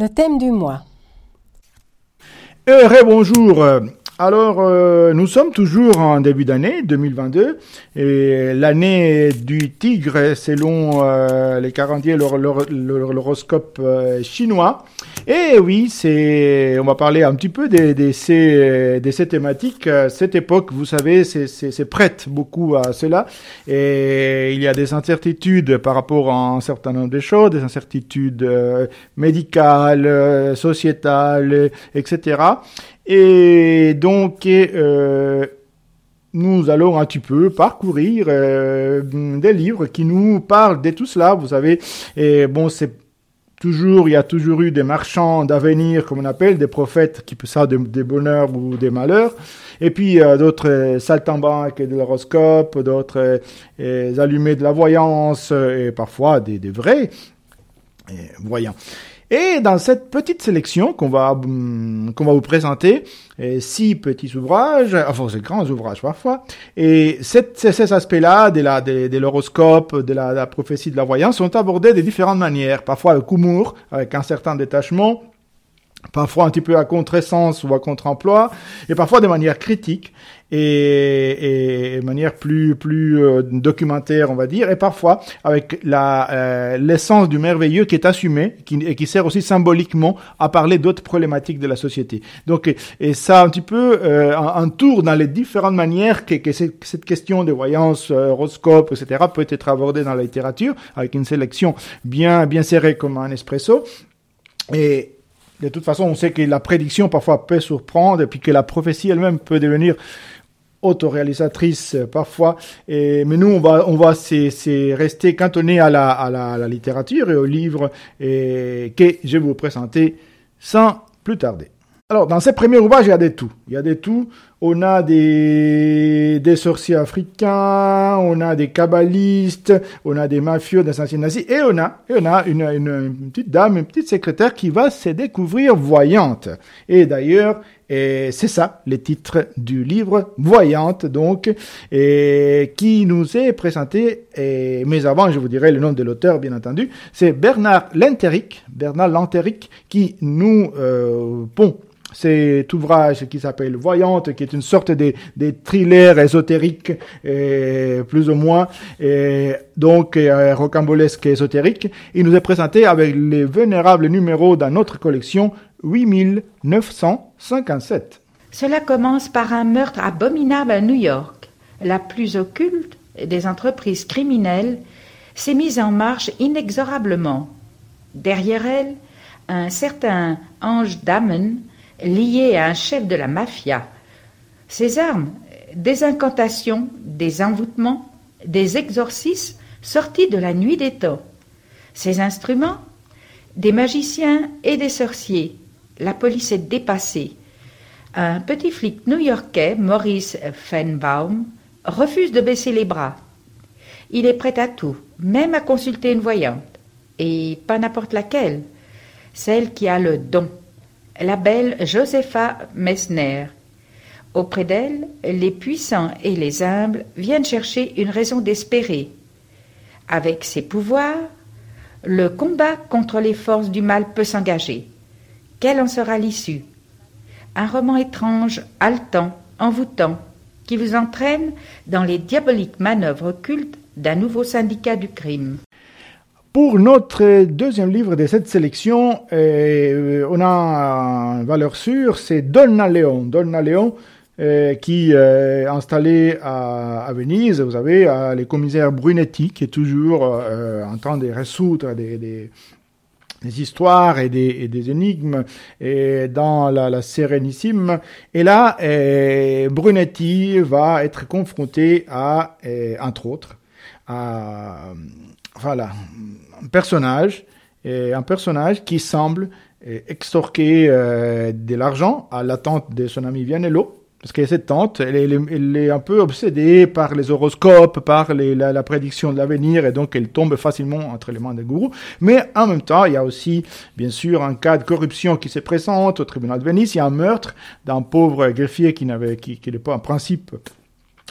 Le thème du mois. Euh, bonjour. Alors, euh, nous sommes toujours en début d'année 2022 et l'année du tigre selon euh, les calendriers l'horoscope euh, chinois. Et oui, c'est, on va parler un petit peu de, de de ces thématiques. Cette époque, vous savez, c'est prête beaucoup à cela et il y a des incertitudes par rapport à un certain nombre de choses, des incertitudes médicales, sociétales, etc. Et donc, euh, nous allons un petit peu parcourir euh, des livres qui nous parlent de tout cela. Vous savez, et bon, c'est toujours, il y a toujours eu des marchands d'avenir, comme on appelle, des prophètes qui peuvent ça des bonheurs ou des malheurs. Et puis euh, d'autres saltimbanques de l'horoscope, d'autres allumés de la voyance, et parfois des vrais voyants. Et dans cette petite sélection qu'on va hum, qu'on va vous présenter, six petits ouvrages, enfin c'est grands ouvrages parfois, et ces, aspects-là de, l'horoscope, de la, de la prophétie de la voyance sont abordés de différentes manières, parfois avec humour, avec un certain détachement, parfois un petit peu à contresens ou à contre-emploi, et parfois de manière critique et, et de manière plus plus euh, documentaire, on va dire, et parfois avec la euh, l'essence du merveilleux qui est assumé qui, et qui sert aussi symboliquement à parler d'autres problématiques de la société. Donc, et ça un petit peu euh, un, tour dans les différentes manières que, que cette, question de voyance, horoscope, etc. peut être abordée dans la littérature avec une sélection bien bien serrée comme un espresso. Et, de toute façon, on sait que la prédiction parfois peut surprendre et puis que la prophétie elle-même peut devenir autoréalisatrice euh, parfois. Mais nous, on va, on rester cantonné à la, à, littérature et aux livres et, que je vais vous présenter sans plus tarder. Alors, dans ces premiers ouvrages, il y a des tout. Il y a des tout. On a des, sorciers africains, on a des kabbalistes, on a des mafieux, des anciens nazis, et on a, et on a une, une, petite dame, une petite secrétaire qui va se découvrir voyante. Et d'ailleurs, c'est ça, le titre du livre, Voyante, donc, et qui nous est présenté, mais avant, je vous dirai le nom de l'auteur, bien entendu, c'est Bernard Lenteric, Bernard Lenteric, qui nous euh, cet ouvrage qui s'appelle Voyante, qui est une sorte de, thriller ésotérique, plus ou moins, et donc euh, rocambolesque ésotérique. Il nous est présenté avec les vénérables numéros dans notre collection 8957. Cela commence par un meurtre abominable à New York. La plus occulte des entreprises criminelles s'est mise en marche inexorablement. Derrière elle, un certain Ange Damon lié à un chef de la mafia. Ses armes, des incantations, des envoûtements, des exorcismes sortis de la nuit des temps. Ses instruments, des magiciens et des sorciers. La police est dépassée. Un petit flic new-yorkais, Maurice Fenbaum, refuse de baisser les bras. Il est prêt à tout, même à consulter une voyante. Et pas n'importe laquelle, celle qui a le don la belle Josepha Messner. Auprès d'elle, les puissants et les humbles viennent chercher une raison d'espérer. Avec ses pouvoirs, le combat contre les forces du mal peut s'engager. Quelle en sera l'issue? Un roman étrange, haletant, envoûtant, qui vous entraîne dans les diaboliques manœuvres occultes d'un nouveau syndicat du crime. Pour notre deuxième livre de cette sélection, euh, on a une valeur sûre, c'est Donna Leon. Donna Leon, euh, qui est installé à, Venise, vous savez, à les commissaires Brunetti, qui est toujours euh, en train de résoudre des, histoires et des, énigmes et dans la Sérénissime. Et là, Brunetti va être confronté à, entre autres, à voilà, un personnage, et un personnage qui semble extorquer euh, de l'argent à la de son ami Vianello. Parce que cette tante, elle est, un peu obsédée par les horoscopes, par la, prédiction de l'avenir, et donc elle tombe facilement entre les mains des gourous. Mais en même temps, il y a aussi, bien sûr, un cas de corruption qui se présente au tribunal de Venise. Il y a un meurtre d'un pauvre greffier qui n'avait, qui, qui n'est pas en principe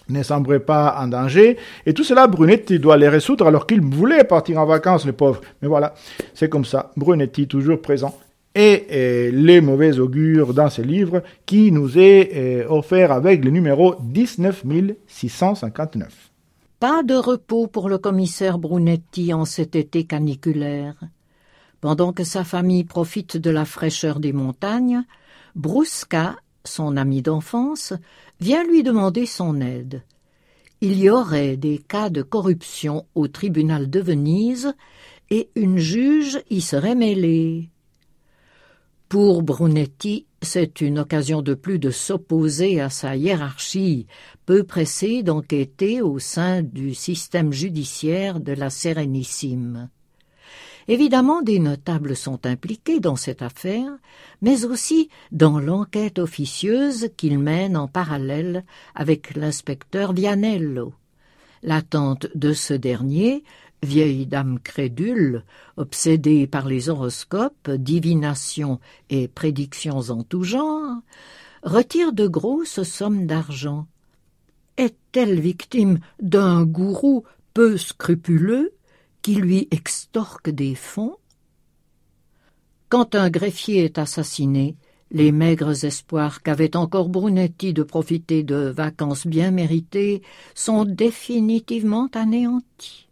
ne sembrait pas en danger. Et tout cela, Brunetti doit les résoudre alors qu'il voulait partir en vacances, le pauvre. Mais voilà, c'est comme ça. Brunetti, toujours présent. et, les mauvais augures dans ce livre qui nous est offert avec le numéro 19659. Pas de repos pour le commissaire Brunetti en cet été caniculaire. Pendant que sa famille profite de la fraîcheur des montagnes, Brusca, son ami d'enfance, vient lui demander son aide. Il y aurait des cas de corruption au tribunal de Venise et une juge y serait mêlée. Pour Brunetti, c'est une occasion de plus de s'opposer à sa hiérarchie, peu pressée d'enquêter au sein du système judiciaire de la Sérénissime. Évidemment, des notables sont impliqués dans cette affaire, mais aussi dans l'enquête officieuse qu'il mène en parallèle avec l'inspecteur Vianello. L'attente de ce dernier, vieille dame crédule, obsédée par les horoscopes, divinations et prédictions en tout genre, retire de grosses sommes d'argent. Est-elle victime d'un gourou peu scrupuleux qui lui extorque des fonds Quand un greffier est assassiné, les maigres espoirs qu'avait encore Brunetti de profiter de vacances bien méritées sont définitivement anéantis.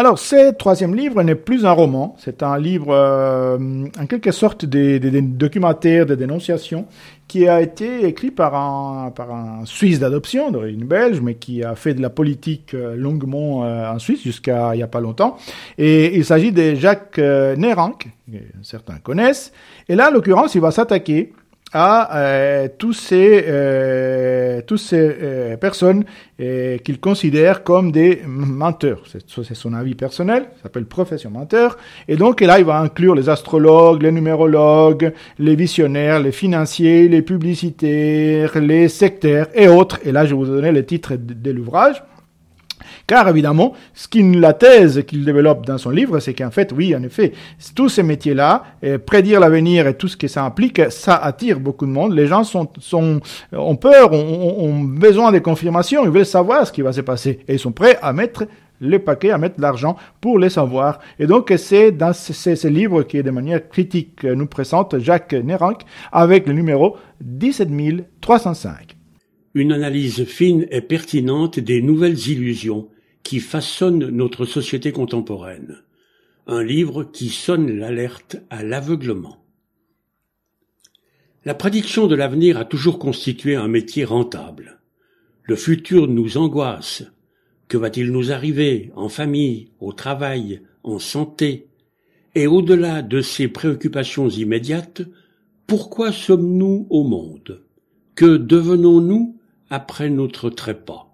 Alors, ce troisième livre n'est plus un roman, c'est un livre euh, en quelque sorte des, des, des, documentaires de dénonciation qui a été écrit par un, par un Suisse d'adoption, d'origine belge, mais qui a fait de la politique euh, longuement euh, en Suisse jusqu'à il n'y a pas longtemps. Et il s'agit de Jacques Nerank, que certains connaissent. Et là, en l'occurrence, il va s'attaquer à euh, tous ces, euh, tous ces euh, personnes euh, qu'il considère comme des menteurs. C'est son avis personnel, ça s'appelle profession menteur. Et donc là, il va inclure les astrologues, les numérologues, les visionnaires, les financiers, les publicitaires, les sectaires et autres. Et là, je vais vous donner le titre de l'ouvrage. Car évidemment, ce qui, la thèse qu'il développe dans son livre, c'est qu'en fait, oui, en effet, tous ces métiers-là, prédire l'avenir et tout ce que ça implique, ça attire beaucoup de monde. Les gens sont, sont ont peur, ont, ont besoin de confirmations, ils veulent savoir ce qui va se passer et ils sont prêts à mettre les paquets, à mettre l'argent pour les savoir. Et donc, c'est dans ce, ce, livre qui, de manière critique, nous présente Jacques Nerank avec le numéro 17305. Une analyse fine et pertinente des nouvelles illusions qui façonne notre société contemporaine. Un livre qui sonne l'alerte à l'aveuglement. La prédiction de l'avenir a toujours constitué un métier rentable. Le futur nous angoisse. Que va-t-il nous arriver en famille, au travail, en santé? Et au-delà de ces préoccupations immédiates, pourquoi sommes-nous au monde? Que devenons-nous après notre trépas?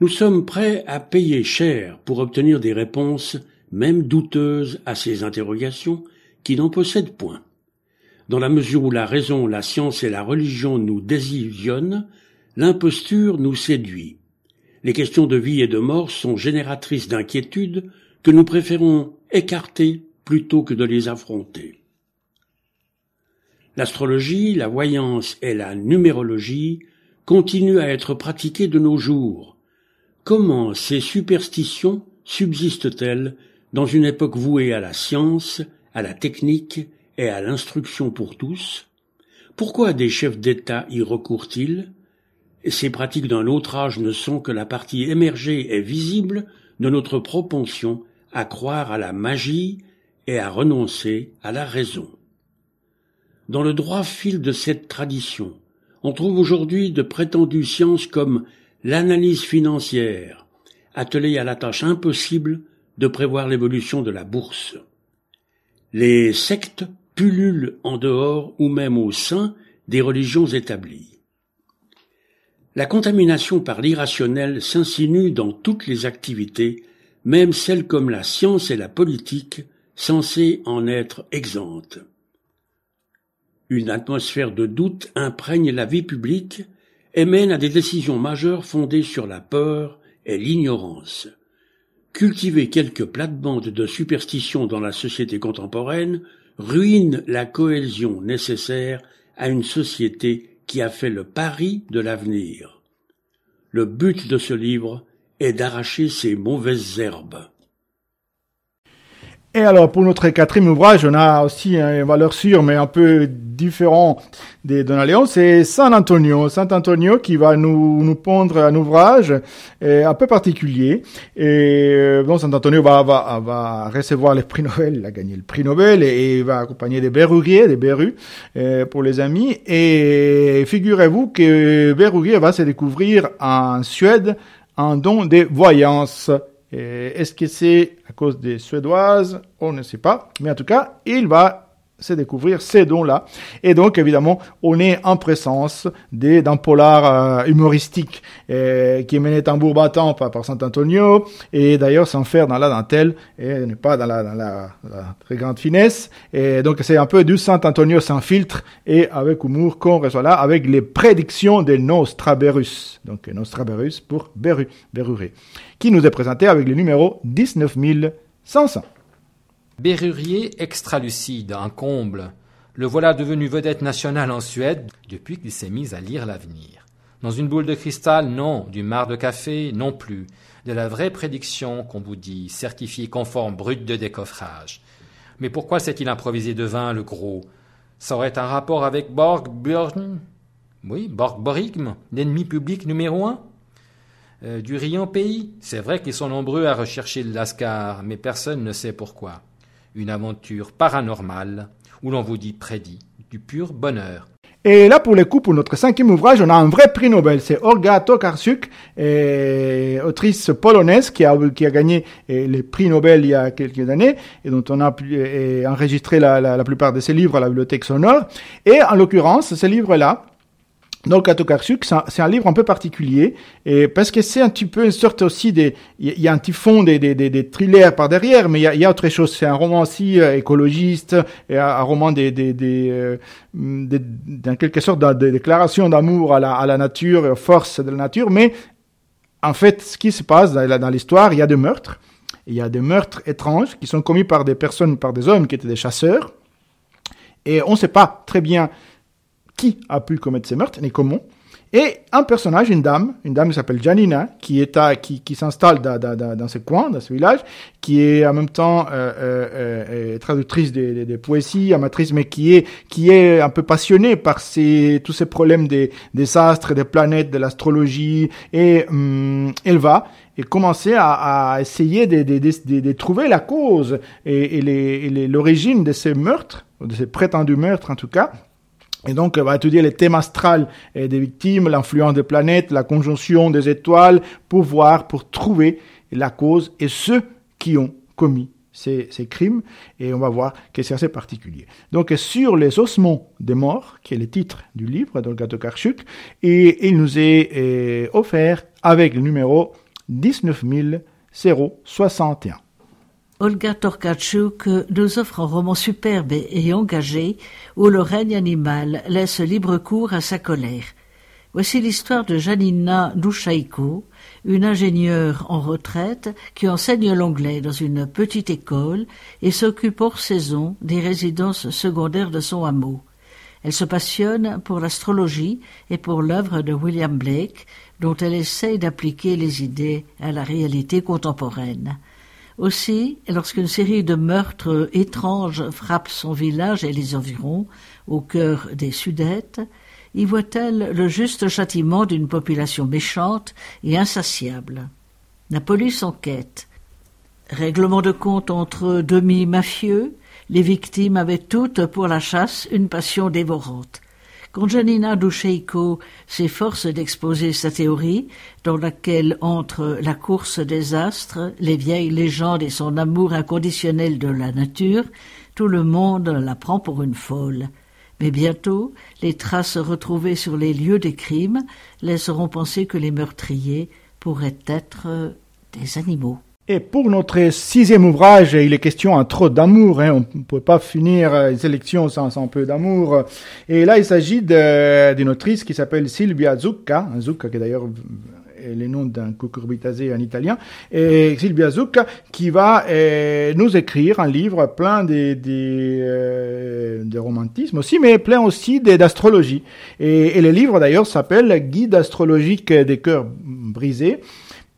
Nous sommes prêts à payer cher pour obtenir des réponses, même douteuses, à ces interrogations qui n'en possèdent point. Dans la mesure où la raison, la science et la religion nous désillusionnent, l'imposture nous séduit. Les questions de vie et de mort sont génératrices d'inquiétudes que nous préférons écarter plutôt que de les affronter. L'astrologie, la voyance et la numérologie continuent à être pratiquées de nos jours, Comment ces superstitions subsistent-elles dans une époque vouée à la science, à la technique et à l'instruction pour tous? Pourquoi des chefs d'État y recourent-ils? Ces pratiques d'un autre âge ne sont que la partie émergée et visible de notre propension à croire à la magie et à renoncer à la raison. Dans le droit fil de cette tradition, on trouve aujourd'hui de prétendues sciences comme l'analyse financière, attelée à la tâche impossible de prévoir l'évolution de la bourse. Les sectes pullulent en dehors ou même au sein des religions établies. La contamination par l'irrationnel s'insinue dans toutes les activités, même celles comme la science et la politique, censées en être exemptes. Une atmosphère de doute imprègne la vie publique et mène à des décisions majeures fondées sur la peur et l'ignorance. Cultiver quelques plates-bandes de superstition dans la société contemporaine ruine la cohésion nécessaire à une société qui a fait le pari de l'avenir. Le but de ce livre est d'arracher ces mauvaises herbes. Et alors, pour notre quatrième ouvrage, on a aussi une valeur sûre, mais un peu différent des Donaleon, c'est San Antonio. San Antonio qui va nous, nous pondre un ouvrage euh, un peu particulier. Et euh, bon, San Antonio va, va, va recevoir le prix Nobel, il a gagné le prix Nobel et, il va accompagner des berruriers, des berrues euh, pour les amis. Et figurez-vous que Berruguier va se découvrir en Suède un don de voyance. Est-ce que c'est cause des Suédoises On ne sait pas. Mais en tout cas, il va se découvrir ces dons-là. Et donc, évidemment, on est en présence d'un polar euh, humoristique euh, qui est mené tambour battant par, par Saint-Antonio, et d'ailleurs sans faire dans la dentelle, et n'est pas dans, la, très grande finesse. Et donc, c'est un peu du Saint-Antonio sans filtre, et avec humour qu'on reçoit là, avec les prédictions de Nostraberus. Donc, Nostraberus pour Beru, qui nous est présenté avec le numéro 19500. Berrurier extralucide, un comble. Le voilà devenu vedette nationale en Suède depuis qu'il s'est mis à lire l'avenir. Dans une boule de cristal, non. Du mar de café, non plus. De la vraie prédiction qu'on vous dit, certifiée conforme brut de décoffrage. Mais pourquoi s'est-il improvisé de vin, le gros? Ça aurait un rapport avec Borg Björn Oui, Borg Borigm, l'ennemi public numéro un? Euh, du riant pays? C'est vrai qu'ils sont nombreux à rechercher le Lascar, mais personne ne sait pourquoi. Une aventure paranormale, où l'on vous dit prédit, du pur bonheur. Et là, pour le coup, pour notre cinquième ouvrage, on a un vrai prix Nobel. C'est Olga Tokarczuk, autrice polonaise qui a, qui a gagné les prix Nobel il y a quelques années et dont on a enregistré la, la, la plupart de ses livres à la bibliothèque sonore. Et en l'occurrence, ce livre-là, donc, Atokarsuk, c'est un, livre un peu particulier, et parce que c'est un petit peu une sorte aussi des, il y a un petit fond des, des, des, thrillers par derrière, mais il y a, autre chose. C'est un roman aussi euh, écologiste, et un, roman des, des, des, euh, dans quelque sorte de, déclaration d'amour à la, à la nature, aux forces de la nature, mais en fait, ce qui se passe dans l'histoire, il y a des meurtres, il y a des meurtres étranges qui sont commis par des personnes, par des hommes qui étaient des chasseurs, et on ne sait pas très bien qui a pu commettre ces meurtres, ni comment. Et un personnage, une dame, une dame qui s'appelle Janina, qui est à, qui, qui s'installe dans, dans, dans, ce coin, dans ce village, qui est en même temps euh, euh, euh traductrice des, des, poésies, amatrice, mais qui est qui est un peu passionnée par ces tous ces problèmes des, des astres, des planètes, de l'astrologie, et hum, elle va et commencer à, à essayer de, de, de, de, trouver la cause et, et l'origine de ces meurtres, de ces prétendus meurtres en tout cas et donc, elle va étudier les thèmes astrales des victimes, l'influence des planètes, la conjonction des étoiles, pour voir, pour trouver la cause et ceux qui ont commis ces, crimes. Et on va voir que c'est assez particulier. Donc, sur les ossements des morts, qui est le titre du livre d'Olga Tokarczuk, et il nous est euh, offert avec le numéro 19061. Olga Torkachuk nous offre un roman superbe et engagé où le règne animal laisse libre cours à sa colère. Voici l'histoire de Janina Douchaïko, une ingénieure en retraite qui enseigne l'anglais dans une petite école et s'occupe hors saison des résidences secondaires de son hameau. Elle se passionne pour l'astrologie et pour l'œuvre de William Blake, dont elle essaye d'appliquer les idées à la réalité contemporaine. Aussi, lorsqu'une série de meurtres étranges frappe son village et les environs, au cœur des Sudètes, y voit-elle le juste châtiment d'une population méchante et insatiable. La police enquête. Règlement de compte entre demi-mafieux, les victimes avaient toutes pour la chasse une passion dévorante. Quand Janina Doucheiko s'efforce d'exposer sa théorie, dans laquelle entrent la course des astres, les vieilles légendes et son amour inconditionnel de la nature, tout le monde la prend pour une folle. Mais bientôt, les traces retrouvées sur les lieux des crimes laisseront penser que les meurtriers pourraient être des animaux. Et pour notre sixième ouvrage, il est question un trop d'amour. Hein. On ne peut pas finir euh, les élections sans, un peu d'amour. Et là, il s'agit d'une autrice qui s'appelle Silvia Zucca, Zucca qui est d'ailleurs le nom d'un cucurbitacé en italien, et Silvia Zucca qui va euh, nous écrire un livre plein de, euh, romantisme aussi, mais plein aussi d'astrologie. Et, le livre d'ailleurs s'appelle Guide astrologique des cœurs brisés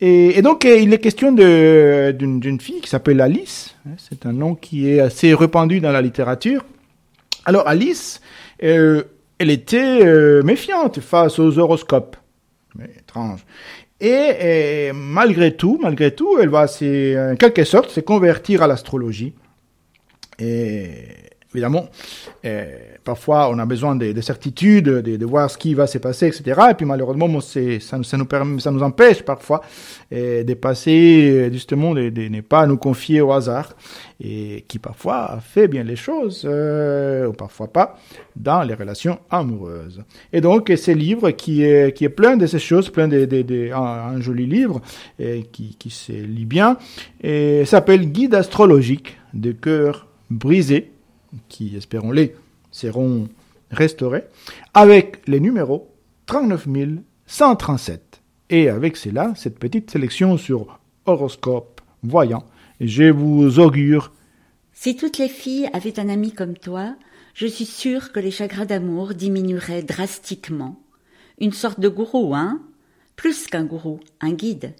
Et, et donc, euh, il est question d'une fille qui s'appelle Alice. hein, C'est un nom qui est assez répandu dans la littérature. Alors, Alice, euh, elle était euh, méfiante face aux horoscopes. Mais étrange. Et, euh, malgré tout, malgré tout, elle va, en quelque sorte, se convertir à l'astrologie. Et évidemment, euh, parfois on a besoin de, de certitudes, de, voir ce qui va se passer, etc. Et puis malheureusement, bon, ça, nous empêche parfois euh, de passer, euh, justement, de, ne pas nous confier au hasard, et qui parfois fait bien les choses, ou parfois pas, dans les relations amoureuses. Et donc, ce livre qui est, plein de ces choses, plein de, un, joli livre, qui, qui se lit bien, s'appelle Guide astrologique de cœur brisé, qui, espérons-les, seront restaurés, avec les numéros 39 137. Et avec cela, cette petite sélection sur horoscope voyant, je vous augure Si toutes les filles avaient un ami comme toi, je suis sûre que les chagrins d'amour diminueraient drastiquement. Une sorte de gourou, hein? Plus qu'un gourou, un guide.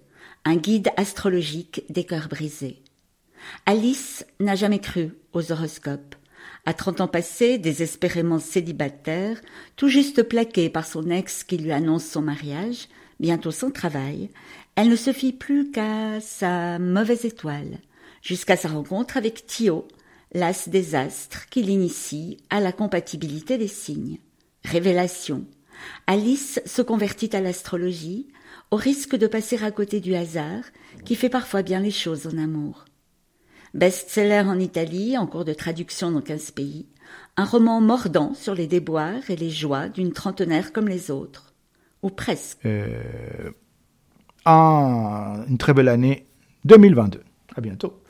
Un guide astrologique des cœurs brisés. Alice n'a jamais cru aux horoscopes. À trente ans passés, désespérément célibataire, tout juste plaquée par son ex qui lui annonce son mariage, bientôt sans travail, elle ne se fie plus qu'à sa mauvaise étoile, jusqu'à sa rencontre avec Thio, l'as des astres qui l'initie à la compatibilité des signes. Révélation. Alice se convertit à l'astrologie, au risque de passer à côté du hasard, qui fait parfois bien les choses en amour. Best-seller en Italie, en cours de traduction dans quinze pays, un roman mordant sur les déboires et les joies d'une trentenaire comme les autres. Ou presque. euh, en une très belle année 2022. À bientôt.